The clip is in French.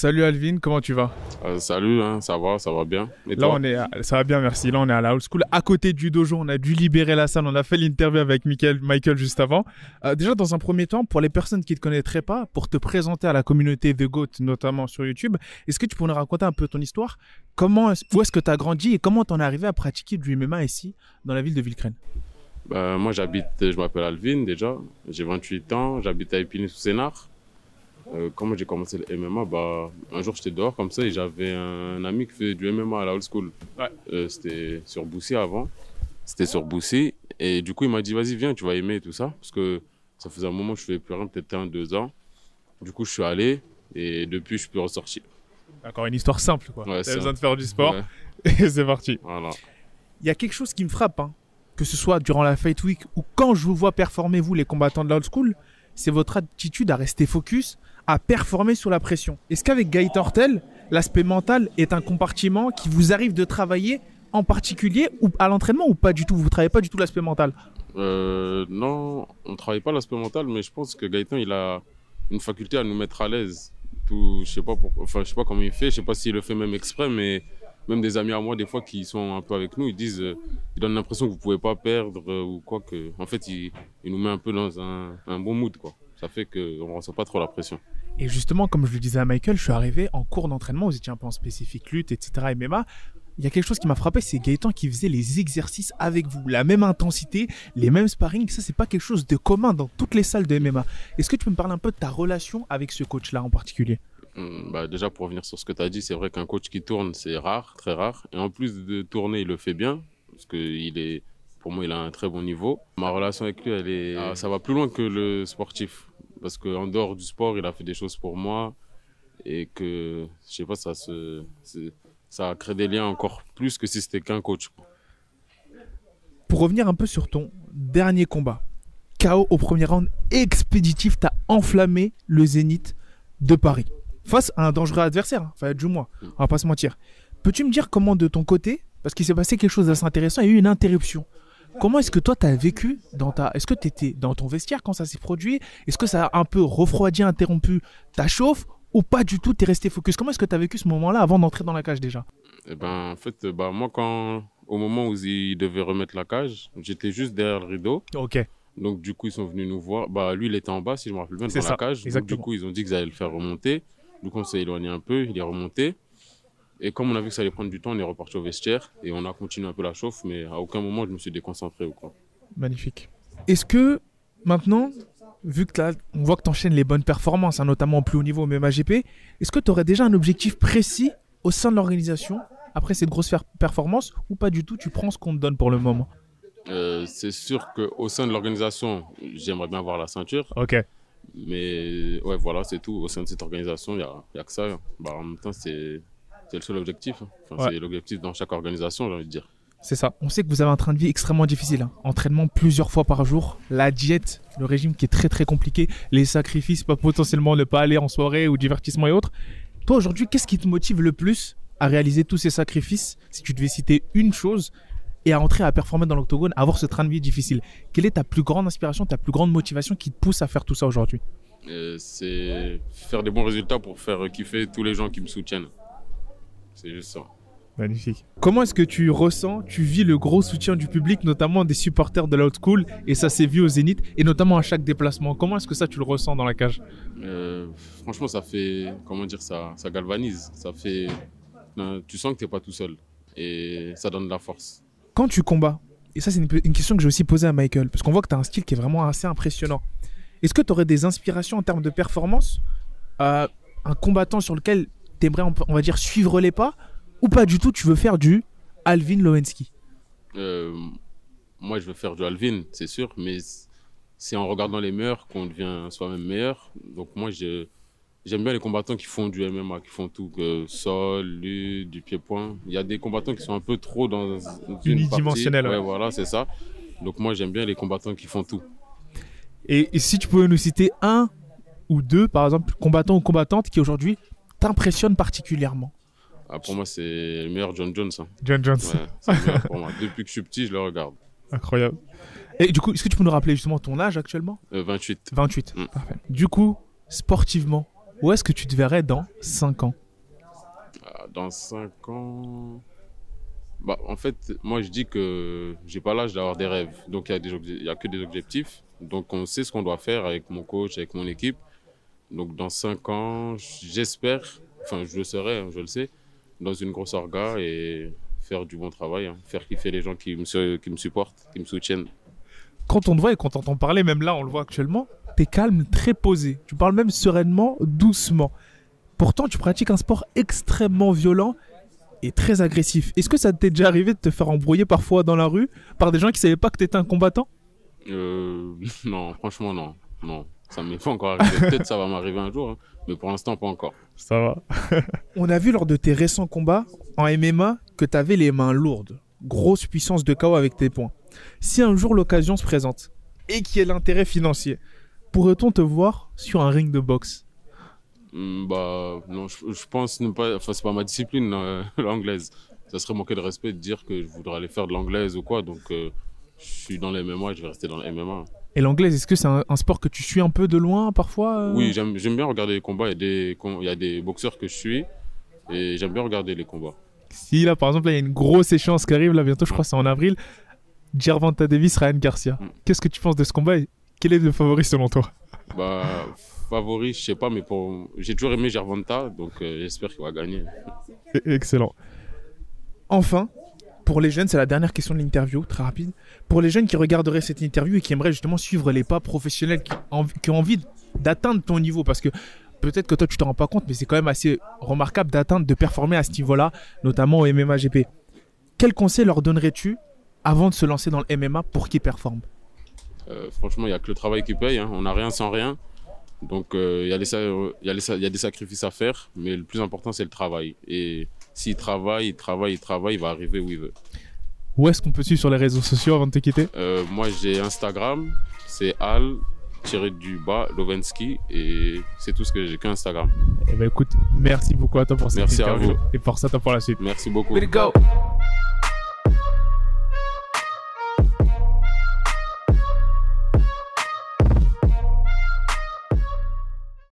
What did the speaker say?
Salut Alvin, comment tu vas? Euh, salut, hein, ça va, ça va bien. Et Là, toi? on est, à- ça va bien, merci. Là, on est à la old school. À côté du dojo, on a dû libérer la salle. On a fait l'interview avec Michael, Michael juste avant. Euh, déjà, dans un premier temps, pour les personnes qui ne te connaîtraient pas, pour te présenter à la communauté The Goat, notamment sur YouTube, est-ce que tu pourrais nous raconter un peu ton histoire? Comment, Où est-ce que tu as grandi et comment tu en es arrivé à pratiquer du MMA ici, dans la ville de Villecrène Bah, Moi, j'habite, je m'appelle Alvin déjà, j'ai 28 ans, j'habite à Épinay-sous-Sénart. Euh, comment j'ai commencé le MMA bah, Un jour, j'étais dehors comme ça et j'avais un ami qui fait du MMA à la old school. Ouais. Euh, c'était sur Boussy avant. C'était sur Boussy. Et du coup, il m'a dit, vas-y, viens, tu vas aimer tout ça. Parce que ça faisait un moment que je faisais plus rien, peut-être un, deux ans. Du coup, je suis allé et depuis, je suis plus ressorti. Encore une histoire simple, quoi. Ouais, T'as besoin de faire du sport Ouais, et c'est parti. voilà. Il y a quelque chose qui me frappe, hein, que ce soit durant la Fight Week ou quand je vous vois performer, vous, les combattants de l'old school, c'est votre attitude à rester focus, à performer sous la pression. Est-ce qu'avec Gaëtan Hortel, l'aspect mental est un compartiment qui vous arrive de travailler en particulier ou à l'entraînement ou pas du tout? Vous ne travaillez pas du tout l'aspect mental? Euh, non, on ne travaille pas l'aspect mental, mais je pense que Gaëtan, il a une faculté à nous mettre à l'aise. Tout, je sais pas pour- enfin, je sais pas comment il fait, je sais pas s'il le fait même exprès, mais même des amis à moi, des fois, qui sont un peu avec nous, ils disent, euh, ils donnent l'impression que vous pouvez pas perdre euh, ou quoi que. En fait, il, nous met un peu dans un, un bon mood, quoi. Ça fait qu'on ressent pas trop la pression. Et justement, comme je le disais à Michael, je suis arrivé en cours d'entraînement, vous étiez un peu en spécifique lutte, etc., MMA. Il y a quelque chose qui m'a frappé, c'est Gaëtan qui faisait les exercices avec vous, la même intensité, les mêmes sparring. Ça, c'est pas quelque chose de commun dans toutes les salles de MMA. Est-ce que tu peux me parler un peu de ta relation avec ce coach-là en particulier? Hum, Bah, déjà, pour revenir sur ce que tu as dit, c'est vrai qu'un coach qui tourne, c'est rare, très rare. Et en plus de tourner, il le fait bien. Parce que il est, pour moi, il a un très bon niveau. Ma relation avec lui, elle est, ça va plus loin que le sportif. Parce qu'en dehors du sport, il a fait des choses pour moi. Et que, je sais pas, ça, se, ça a créé des liens encore plus que si c'était qu'un coach. Pour revenir un peu sur ton dernier combat, KO au premier round expéditif, t'as enflammé le Zénith de Paris face à un dangereux adversaire, hein, enfin du moins, on va pas se mentir. Peux-tu me dire comment de ton côté, parce qu'il s'est passé quelque chose d'assez intéressant, il y a eu une interruption. Comment est-ce que toi t'as vécu dans ta, est-ce que t'étais dans ton vestiaire quand ça s'est produit? Est-ce que ça a un peu refroidi, interrompu ta chauffe ou pas du tout T'es resté focus? Comment est-ce que t'as vécu ce moment-là avant d'entrer dans la cage déjà? Et ben, en fait, bah, moi, quand, au moment où il devait remettre la cage, j'étais juste derrière le rideau. Ok. Donc, du coup, ils sont venus nous voir. Bah, lui, il était en bas, si je me rappelle bien, dans ça, la cage. Donc, du coup, ils ont dit qu'ils allaient le faire remonter. Du coup, on s'est éloigné un peu, il est remonté. Et comme on a vu que ça allait prendre du temps, on est reparti au vestiaire et on a continué un peu la chauffe, mais à aucun moment je me suis déconcentré ou quoi. Magnifique. Est-ce que maintenant, vu que t'as- on voit que tu enchaînes les bonnes performances, hein, notamment au plus haut niveau au MMAGP, est-ce que tu aurais déjà un objectif précis au sein de l'organisation après cette grosse performance ou pas du tout Tu prends ce qu'on te donne pour le moment? Euh, c'est sûr qu'au sein de l'organisation, j'aimerais bien avoir la ceinture, Ok. mais ouais, voilà, c'est tout. Au sein de cette organisation, il n'y a, a que ça. Bah, en même temps, c'est c'est le seul objectif. hein. Enfin, Ouais. C'est l'objectif dans chaque organisation, j'ai envie de dire. C'est ça. On sait que vous avez un train de vie extrêmement difficile. hein. Entraînement plusieurs fois par jour, la diète, le régime qui est très très compliqué, les sacrifices, pas potentiellement ne pas aller en soirée ou divertissement et autres. Toi aujourd'hui, qu'est-ce qui te motive le plus à réaliser tous ces sacrifices Si tu devais citer une chose et à entrer à performer dans l'octogone, à avoir ce train de vie difficile? Quelle est ta plus grande inspiration, ta plus grande motivation qui te pousse à faire tout ça aujourd'hui? Euh, c'est faire des bons résultats pour faire kiffer tous les gens qui me soutiennent. C'est juste ça. Magnifique. Comment est-ce que tu ressens, tu vis le gros soutien du public, notamment des supporters de l'Out School, et ça s'est vu au Zénith, et notamment à chaque déplacement Comment est-ce que ça tu le ressens dans la cage? Euh, franchement, ça fait, comment dire, ça, ça galvanise. Ça fait, non, tu sens que t'es pas tout seul et ça donne de la force. Quand tu combats, et ça c'est une, une question que j'ai aussi posée à Michael, parce qu'on voit que tu as un style qui est vraiment assez impressionnant. Est-ce que tu aurais des inspirations en termes de performance euh, Un combattant sur lequel tu aimerais, on, va dire, suivre les pas Ou pas du tout, tu veux faire du Alvin Lowensky Euh, moi, je veux faire du Alvin, c'est sûr, mais c'est en regardant les meilleurs qu'on devient soi-même meilleur. Donc moi, je, j'aime bien les combattants qui font du MMA, qui font tout, que sol, lutte, du pied-point. Il y a des combattants qui sont un peu trop dans une Unidimensionnels, partie. ouais. Ouais, voilà, c'est ça. Donc moi, j'aime bien les combattants qui font tout. et, et si tu pouvais nous citer un ou deux, par exemple, combattants ou combattantes qui aujourd'hui t'impressionnent particulièrement Ah, pour moi, c'est le meilleur John Jones. hein. John Jones. Ouais, c'est le meilleur pour moi. Depuis que je suis petit, je le regarde. Incroyable. Et du coup, est-ce que tu peux nous rappeler justement ton âge actuellement Euh, 28. 28. Mm. Parfait. Du coup, sportivement, Où est-ce que tu te verrais dans 5 ans Ah, Dans 5 ans. Bah, en fait, moi je dis que j'ai pas l'âge d'avoir des rêves. Donc il y, a des y a que des objectifs. Donc on sait ce qu'on doit faire avec mon coach, avec mon équipe. Donc dans 5 ans, j'espère, enfin je le serai, hein, je le sais, dans une grosse orga et faire du bon travail, hein, faire kiffer les gens qui me, su- qui me supportent, qui me soutiennent. Quand on te voit et quand on t'entend parler, même là, on le voit actuellement, t'es calme, très posé. Tu parles même sereinement, doucement. Pourtant, tu pratiques un sport extrêmement violent et très agressif. Est-ce que ça t'est déjà arrivé de te faire embrouiller parfois dans la rue par des gens qui savaient pas que t'étais un combattant? Euh, non, franchement non, non, ça m'est pas encore arrivé. Peut-être ça va m'arriver un jour, hein, mais pour l'instant pas encore. Ça va. On a vu lors de tes récents combats en MMA que tu avais les mains lourdes. Grosse puissance de KO avec tes poings. Si un jour l'occasion se présente et qu'il y ait l'intérêt financier, pourrait-on te voir sur un ring de boxe? Hmm, Bah, non, je, je pense ne pas. Enfin, c'est pas ma discipline, euh, l'anglaise. Ça serait manquer de respect de dire que je voudrais aller faire de l'anglaise ou quoi. Donc, euh, je suis dans les MMA, je vais rester dans les MMA. Et l'anglaise, est-ce que c'est un, un sport que tu suis un peu de loin parfois euh Oui, j'aime bien regarder les combats. Il y, a des, com- il y a des boxeurs que je suis et j'aime bien regarder les combats. Si là, par exemple, là, il y a une grosse échéance qui arrive là bientôt, je crois que c'est en avril. Gervonta Davis, Ryan Garcia. Mm. Qu'est-ce que tu penses de ce combat et quel est le favori selon toi? Bah, favori, je sais pas, mais pour... j'ai toujours aimé Gervonta, donc euh, j'espère qu'il va gagner. Excellent. Enfin, pour les jeunes, c'est la dernière question de l'interview, très rapide. Pour les jeunes qui regarderaient cette interview et qui aimeraient justement suivre les pas professionnels, qui, ont envie d'atteindre ton niveau, parce que peut-être que toi tu t'en rends pas compte, mais c'est quand même assez remarquable d'atteindre, de performer à ce niveau-là, notamment au MMA GP. Quel conseil leur donnerais-tu avant de se lancer dans le MMA pour qu'ils performent? Euh, franchement, il n'y a que le travail qui paye. hein. On n'a rien sans rien. Donc, euh, il y, y a des sacrifices à faire, mais le plus important, c'est le travail. Et s'il travaille, il travaille, il travaille, il va arriver où il veut. Où est-ce qu'on peut suivre sur les réseaux sociaux avant de te quitter? Euh, moi, j'ai Instagram, c'est Al tiré du bas Lovensky et c'est tout ce que j'ai qu'Instagram. Eh ben écoute, merci beaucoup à toi pour cette Merci à interview vous. et pour ça, toi pour la suite. Merci beaucoup.